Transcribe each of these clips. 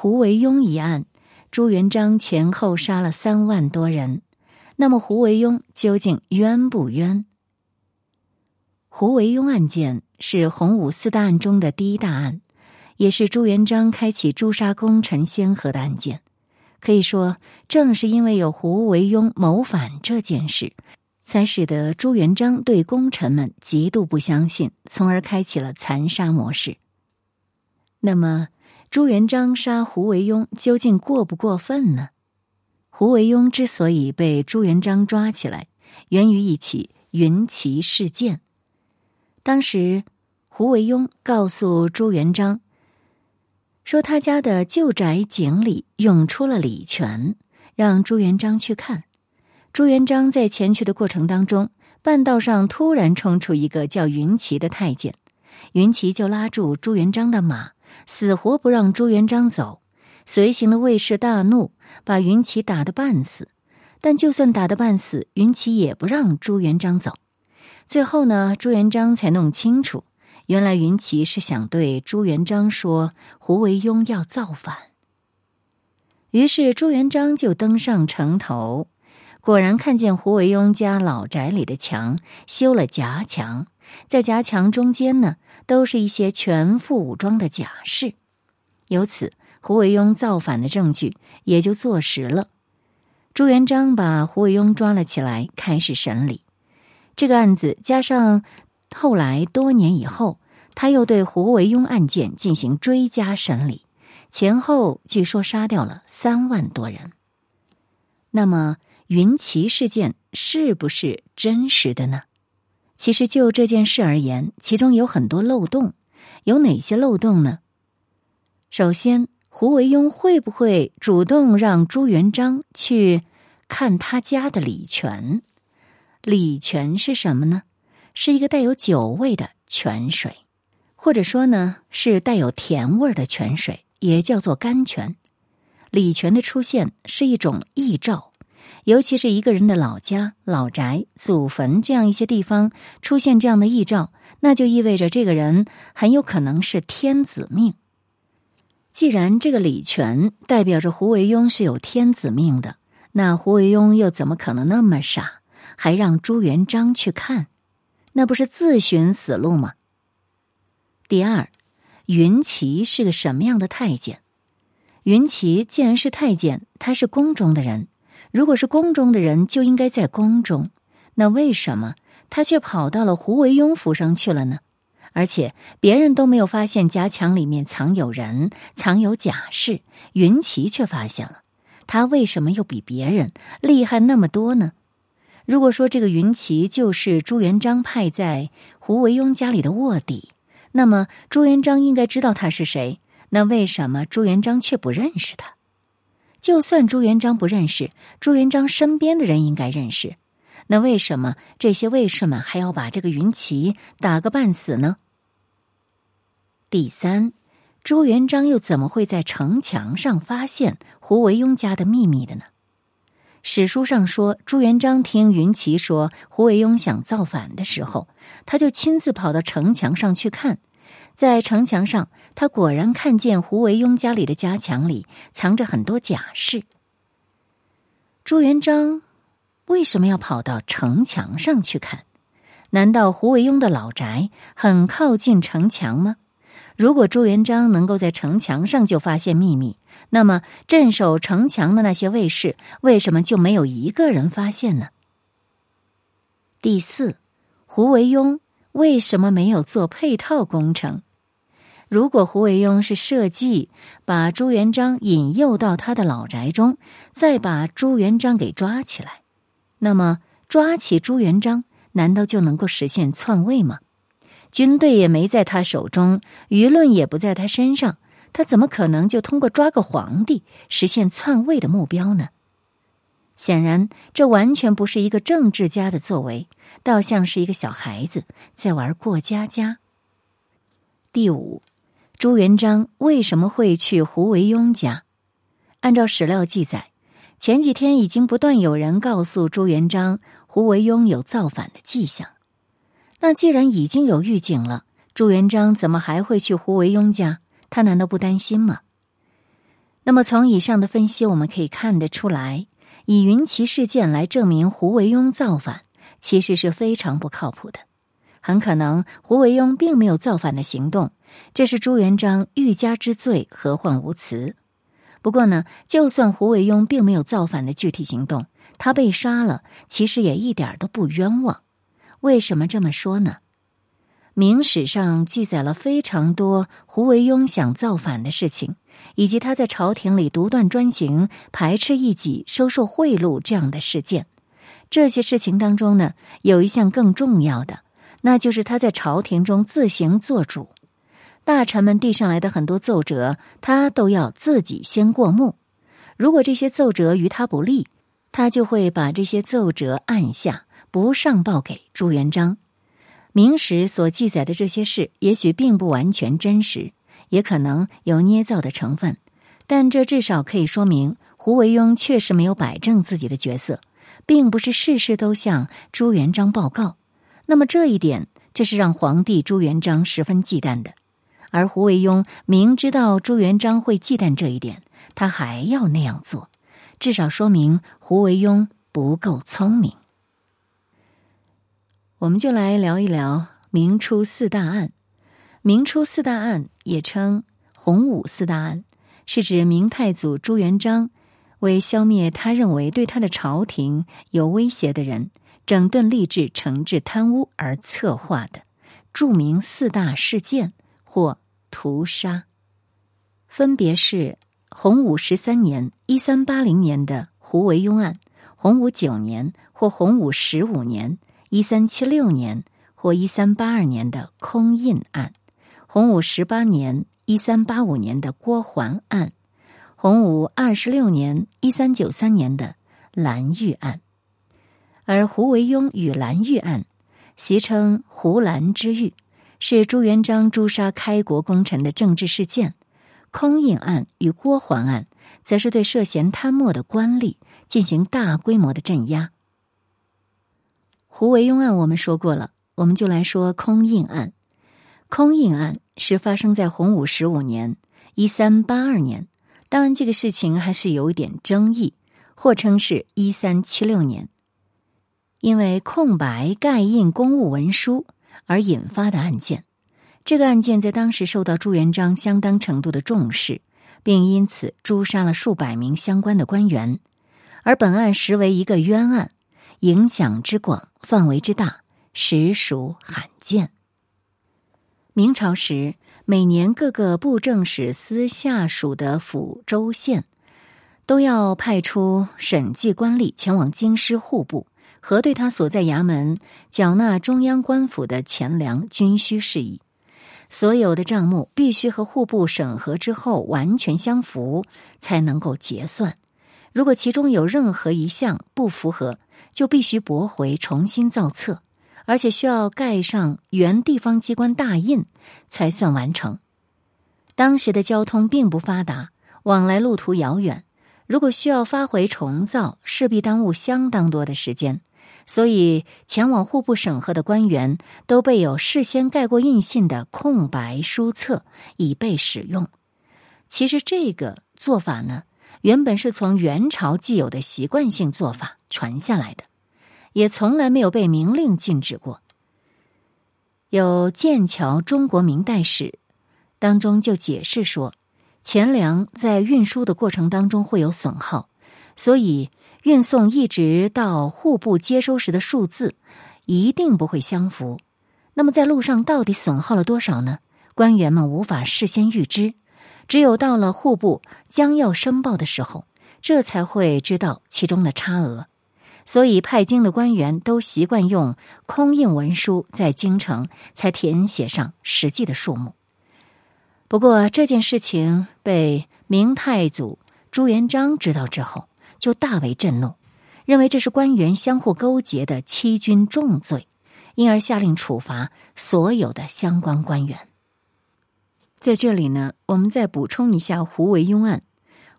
胡惟庸一案，朱元璋前后杀了三万多人。那么胡惟庸究竟冤不冤？胡惟庸案件是洪武四大案中的第一大案，也是朱元璋开启诛杀功臣先河的案件。可以说，正是因为有胡惟庸谋反这件事，才使得朱元璋对功臣们极度不相信，从而开启了残杀模式。那么，朱元璋杀胡惟庸究竟过不过分呢？胡惟庸之所以被朱元璋抓起来，源于一起云骑事件。当时，胡惟庸告诉朱元璋，说他家的旧宅井里涌出了礼泉，让朱元璋去看。朱元璋在前去的过程当中，半道上突然冲出一个叫云骑的太监，云骑就拉住朱元璋的马，死活不让朱元璋走。随行的卫士大怒，把云奇打得半死。但就算打得半死，云奇也不让朱元璋走。最后呢，朱元璋才弄清楚，原来云奇是想对朱元璋说胡惟庸要造反。于是朱元璋就登上城头，果然看见胡惟庸家老宅里的墙修了夹墙，在夹墙中间呢，都是一些全副武装的甲士，由此。胡惟庸造反的证据也就坐实了。朱元璋把胡惟庸抓了起来，开始审理这个案子。加上后来多年以后，他又对胡惟庸案件进行追加审理，前后据说杀掉了三万多人。那么云骑事件是不是真实的呢？其实就这件事而言，其中有很多漏洞。有哪些漏洞呢？首先。胡惟庸会不会主动让朱元璋去看他家的礼泉？礼泉是什么呢？是一个带有酒味的泉水，或者说呢是带有甜味的泉水，也叫做甘泉。礼泉的出现是一种异兆，尤其是一个人的老家、老宅、祖坟这样一些地方出现这样的异兆，那就意味着这个人很有可能是天子命。既然这个礼泉代表着胡惟庸是有天子命的，那胡惟庸又怎么可能那么傻，还让朱元璋去看？那不是自寻死路吗？第二，云骑是个什么样的太监？云骑既然是太监，他是宫中的人，如果是宫中的人，就应该在宫中，那为什么他却跑到了胡惟庸府上去了呢？而且别人都没有发现夹墙里面藏有人、藏有假士，云奇却发现了。他为什么又比别人厉害那么多呢？如果说这个云奇就是朱元璋派在胡惟庸家里的卧底，那么朱元璋应该知道他是谁。那为什么朱元璋却不认识他？就算朱元璋不认识，朱元璋身边的人应该认识。那为什么这些卫士们还要把这个云奇打个半死呢？第三，朱元璋又怎么会在城墙上发现胡惟庸家的秘密的呢？史书上说，朱元璋听云奇说胡惟庸想造反的时候，他就亲自跑到城墙上去看。在城墙上，他果然看见胡惟庸家里的家墙里藏着很多甲士。朱元璋为什么要跑到城墙上去看？难道胡惟庸的老宅很靠近城墙吗？如果朱元璋能够在城墙上就发现秘密，那么镇守城墙的那些卫士为什么就没有一个人发现呢？第四，胡惟庸为什么没有做配套工程？如果胡惟庸是设计把朱元璋引诱到他的老宅中，再把朱元璋给抓起来，那么抓起朱元璋难道就能够实现篡位吗？军队也没在他手中，舆论也不在他身上，他怎么可能就通过抓个皇帝实现篡位的目标呢？显然，这完全不是一个政治家的作为，倒像是一个小孩子在玩过家家。第五，朱元璋为什么会去胡惟庸家？按照史料记载，前几天已经不断有人告诉朱元璋，胡惟庸有造反的迹象。那既然已经有预警了，朱元璋怎么还会去胡惟庸家？他难道不担心吗？那么从以上的分析，我们可以看得出来，以云奇事件来证明胡惟庸造反，其实是非常不靠谱的。很可能胡惟庸并没有造反的行动，这是朱元璋欲加之罪，何患无辞。不过呢，就算胡惟庸并没有造反的具体行动，他被杀了，其实也一点都不冤枉。为什么这么说呢？明史上记载了非常多胡惟庸想造反的事情，以及他在朝廷里独断专行、排斥异己、收受贿赂这样的事件。这些事情当中呢，有一项更重要的，那就是他在朝廷中自行做主，大臣们递上来的很多奏折，他都要自己先过目。如果这些奏折于他不利，他就会把这些奏折按下，不上报给朱元璋。明史所记载的这些事，也许并不完全真实，也可能有捏造的成分，但这至少可以说明胡惟庸确实没有摆正自己的角色，并不是事事都向朱元璋报告。那么这一点，这是让皇帝朱元璋十分忌惮的。而胡惟庸明知道朱元璋会忌惮这一点，他还要那样做，至少说明胡惟庸不够聪明。我们就来聊一聊明初四大案。明初四大案也称洪武四大案，是指明太祖朱元璋为消灭他认为对他的朝廷有威胁的人，整顿吏治、惩治贪污而策划的著名四大事件或屠杀，分别是洪武十三年（一三八零年）的胡惟庸案，洪武九年或洪武十五年。一三七六年或一三八二年的空印案，洪武十八年一三八五年的郭桓案，洪武二十六年一三九三年的蓝玉案，而胡惟庸与蓝玉案，习称胡蓝之狱，是朱元璋诛杀开国功臣的政治事件；空印案与郭桓案，则是对涉嫌贪墨的官吏进行大规模的镇压。胡惟庸案我们说过了，我们就来说空印案。空印案是发生在洪武十五年（一三八二年），当然这个事情还是有一点争议，或称是一三七六年，因为空白盖印公务文书而引发的案件。这个案件在当时受到朱元璋相当程度的重视，并因此诛杀了数百名相关的官员，而本案实为一个冤案。影响之广，范围之大，实属罕见。明朝时，每年各个布政使司下属的府州县，都要派出审计官吏前往京师户部，核对他所在衙门缴纳中央官府的钱粮军需事宜。所有的账目必须和户部审核之后完全相符，才能够结算。如果其中有任何一项不符合，就必须驳回，重新造册，而且需要盖上原地方机关大印才算完成。当时的交通并不发达，往来路途遥远，如果需要发回重造，势必耽误相当多的时间。所以，前往户部审核的官员都备有事先盖过印信的空白书册，以备使用。其实，这个做法呢，原本是从元朝既有的习惯性做法传下来的。也从来没有被明令禁止过。有《剑桥中国明代史》当中就解释说，钱粮在运输的过程当中会有损耗，所以运送一直到户部接收时的数字一定不会相符。那么在路上到底损耗了多少呢？官员们无法事先预知，只有到了户部将要申报的时候，这才会知道其中的差额。所以，派京的官员都习惯用空印文书在京城才填写上实际的数目。不过，这件事情被明太祖朱元璋知道之后，就大为震怒，认为这是官员相互勾结的欺君重罪，因而下令处罚所有的相关官员。在这里呢，我们再补充一下胡惟庸案。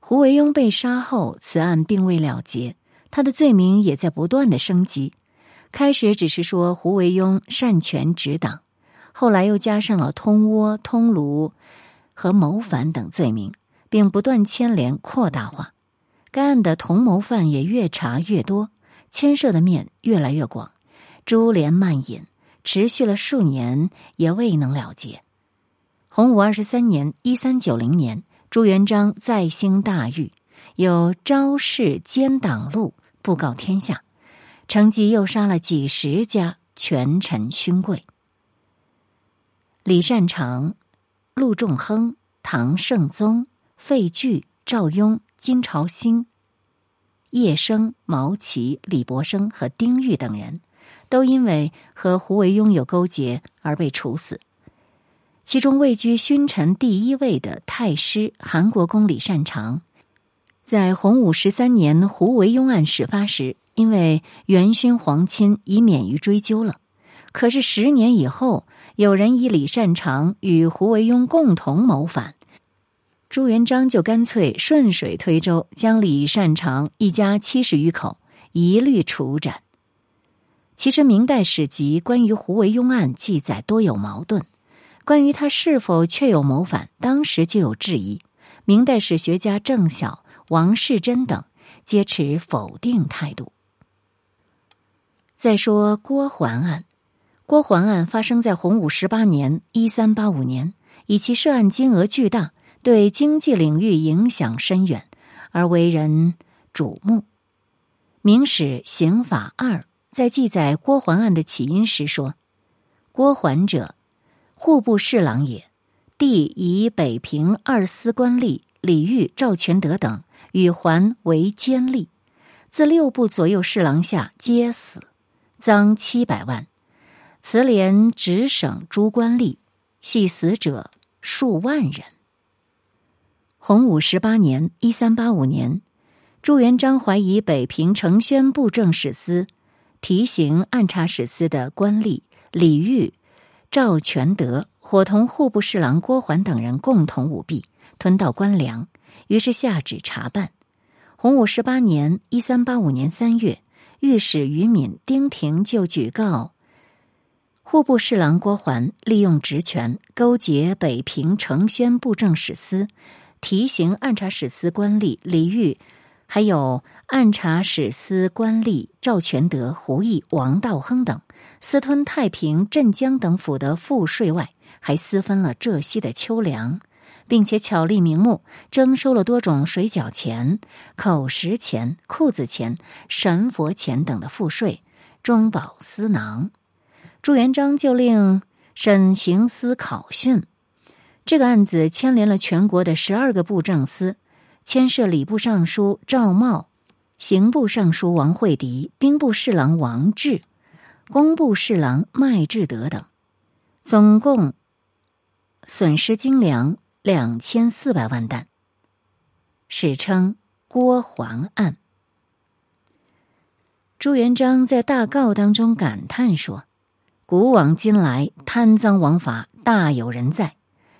胡惟庸被杀后，此案并未了结。他的罪名也在不断的升级，开始只是说胡惟庸擅权执党，后来又加上了通倭、通卢和谋反等罪名，并不断牵连扩大化。该案的同谋犯也越查越多，牵涉的面越来越广，株连蔓引，持续了数年也未能了结。洪武二十三年（一三九零年），朱元璋再兴大狱，有招式奸党录布告天下，乘机又杀了几十家权臣勋贵。李善长、陆仲亨、唐圣宗、费巨、赵雍。金朝兴、叶生、毛奇、李伯生和丁玉等人，都因为和胡惟庸有勾结而被处死。其中位居勋臣第一位的太师韩国公李善长，在洪武十三年胡惟庸案始发时，因为元勋皇亲，已免于追究了。可是十年以后，有人以李善长与胡惟庸共同谋反。朱元璋就干脆顺水推舟，将李善长一家七十余口一律处斩。其实，明代史籍关于胡惟庸案记载多有矛盾，关于他是否确有谋反，当时就有质疑。明代史学家郑晓、王世贞等皆持否定态度。再说郭桓案，郭桓案发生在洪武十八年（一三八五年），以其涉案金额巨大。对经济领域影响深远，而为人瞩目。《明史刑法二》在记载郭桓案的起因时说：“郭桓者，户部侍郎也。帝以北平二司官吏李煜、赵全德等与桓为奸吏，自六部左右侍郎下皆死，赃七百万。此连直省诸官吏，系死者数万人。”洪武十八年（一三八五年），朱元璋怀疑北平承宣布政使司、提刑按察使司的官吏李煜、赵全德伙同户部侍郎郭桓等人共同舞弊，吞盗官粮，于是下旨查办。洪武十八年（一三八五年）三月，御史于敏、丁廷就举告户部侍郎郭桓利用职权勾结北平承宣布政使司。提刑按察使司官吏李煜，还有按察使司官吏赵全德、胡毅、王道亨等，私吞太平、镇江等府的赋税外，还私分了浙西的秋粮，并且巧立名目征收了多种水饺钱、口食钱、裤子钱、神佛钱等的赋税，中饱私囊。朱元璋就令审刑司考讯。这个案子牵连了全国的十二个部政司，牵涉礼部尚书赵茂、刑部尚书王惠迪、兵部侍郎王志、工部侍郎麦志德等，总共损失精粮两千四百万担，史称郭桓案。朱元璋在大告当中感叹说：“古往今来，贪赃枉法大有人在。”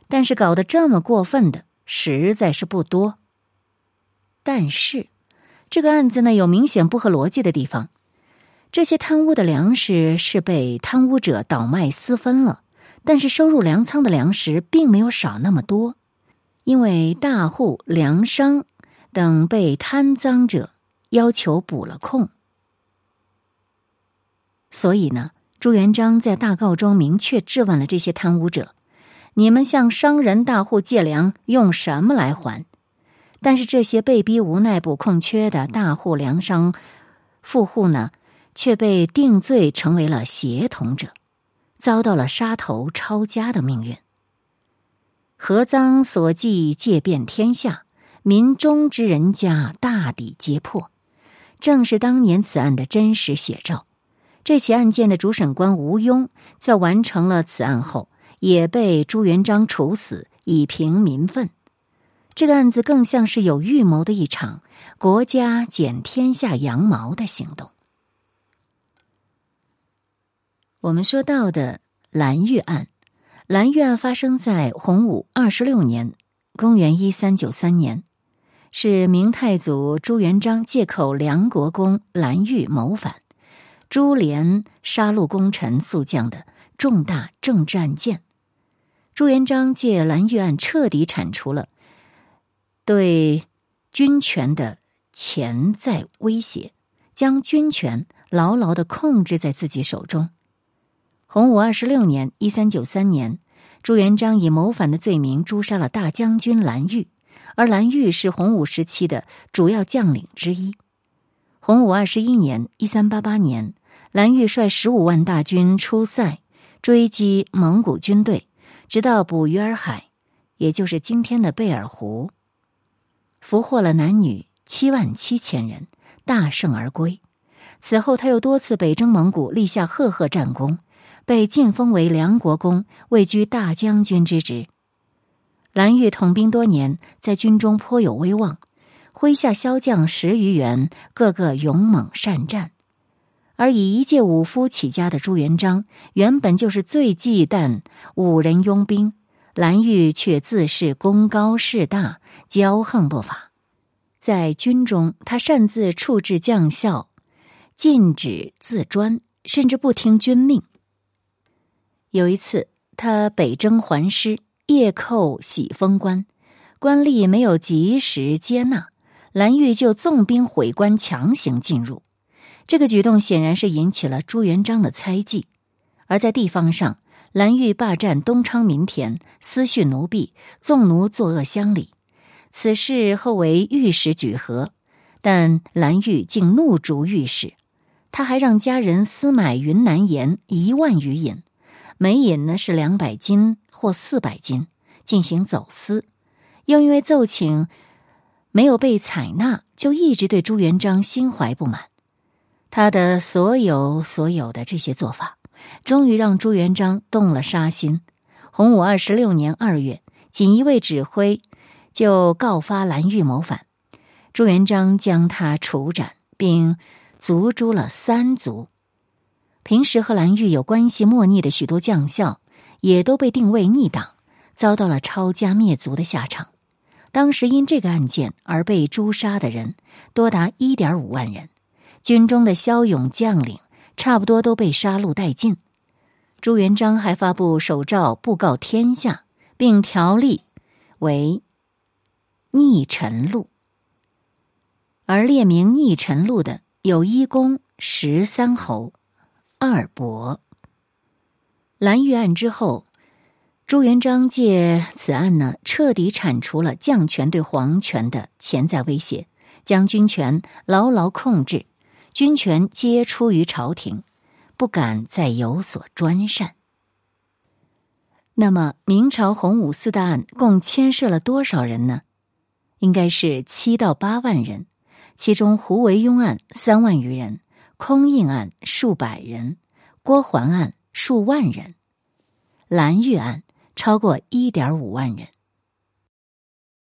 但是搞得这么过分的实在是不多。但是，这个案子呢有明显不合逻辑的地方。这些贪污的粮食是被贪污者倒卖私分了，但是收入粮仓的粮食并没有少那么多，因为大户、粮商等被贪赃者要求补了空，所以呢，朱元璋在大告中明确质问了这些贪污者。你们向商人大户借粮，用什么来还？但是这些被逼无奈补空缺的大户、粮商、富户呢，却被定罪成为了协同者，遭到了杀头抄家的命运。合赃所记，借遍天下，民中之人家大抵皆破，正是当年此案的真实写照。这起案件的主审官吴庸在完成了此案后。也被朱元璋处死，以平民愤。这个案子更像是有预谋的一场国家剪天下羊毛的行动。我们说到的蓝玉案，蓝玉案发生在洪武二十六年（公元一三九三年），是明太祖朱元璋借口梁国公蓝玉谋反，株连杀戮功臣宿将的重大政治案件。朱元璋借蓝玉案彻底铲除了对军权的潜在威胁，将军权牢牢的控制在自己手中。洪武二十六年（一三九三年），朱元璋以谋反的罪名诛杀了大将军蓝玉，而蓝玉是洪武时期的主要将领之一。洪武二十一年（一三八八年），蓝玉率十五万大军出塞，追击蒙古军队，直到捕鱼儿海，也就是今天的贝尔湖，俘获了男女七万七千人，大胜而归。此后，他又多次北征蒙古，立下赫赫战功，被晋封为梁国公，位居大将军之职。蓝玉统兵多年，在军中颇有威望。麾下骁将十余员，个个勇猛善战，而以一介武夫起家的朱元璋，原本就是最忌惮武人拥兵。蓝玉却自恃功高势大，骄横不法。在军中，他擅自处置将校，禁止自专，甚至不听军命。有一次，他北征还师，夜寇喜峰关，官吏没有及时接纳。蓝玉就纵兵毁关，强行进入。这个举动显然是引起了朱元璋的猜忌。而在地方上，蓝玉霸占东昌民田，私蓄奴婢，纵奴作恶乡里。此事后为御史举核，但蓝玉竟怒逐御史。他还让家人私买云南盐一万余引，每引呢是两百斤或四百斤，进行走私。又因为奏请。没有被采纳，就一直对朱元璋心怀不满。他的所有所有的这些做法，终于让朱元璋动了杀心。洪武二十六年二月，锦衣卫指挥就告发蓝玉谋反，朱元璋将他处斩，并族诛了三族。平时和蓝玉有关系莫逆的许多将校，也都被定为逆党，遭到了抄家灭族的下场。当时因这个案件而被诛杀的人多达一点五万人，军中的骁勇将领差不多都被杀戮殆尽。朱元璋还发布手诏布告天下，并条例为逆臣录，而列名逆臣录的有一公、十三侯、二伯。蓝玉案之后。朱元璋借此案呢，彻底铲除了将权对皇权的潜在威胁，将军权牢牢控制，军权皆出于朝廷，不敢再有所专擅。那么，明朝洪武四大案共牵涉了多少人呢？应该是七到八万人，其中胡惟庸案三万余人，空印案数百人，郭桓案数万人，蓝玉案。超过一点五万人。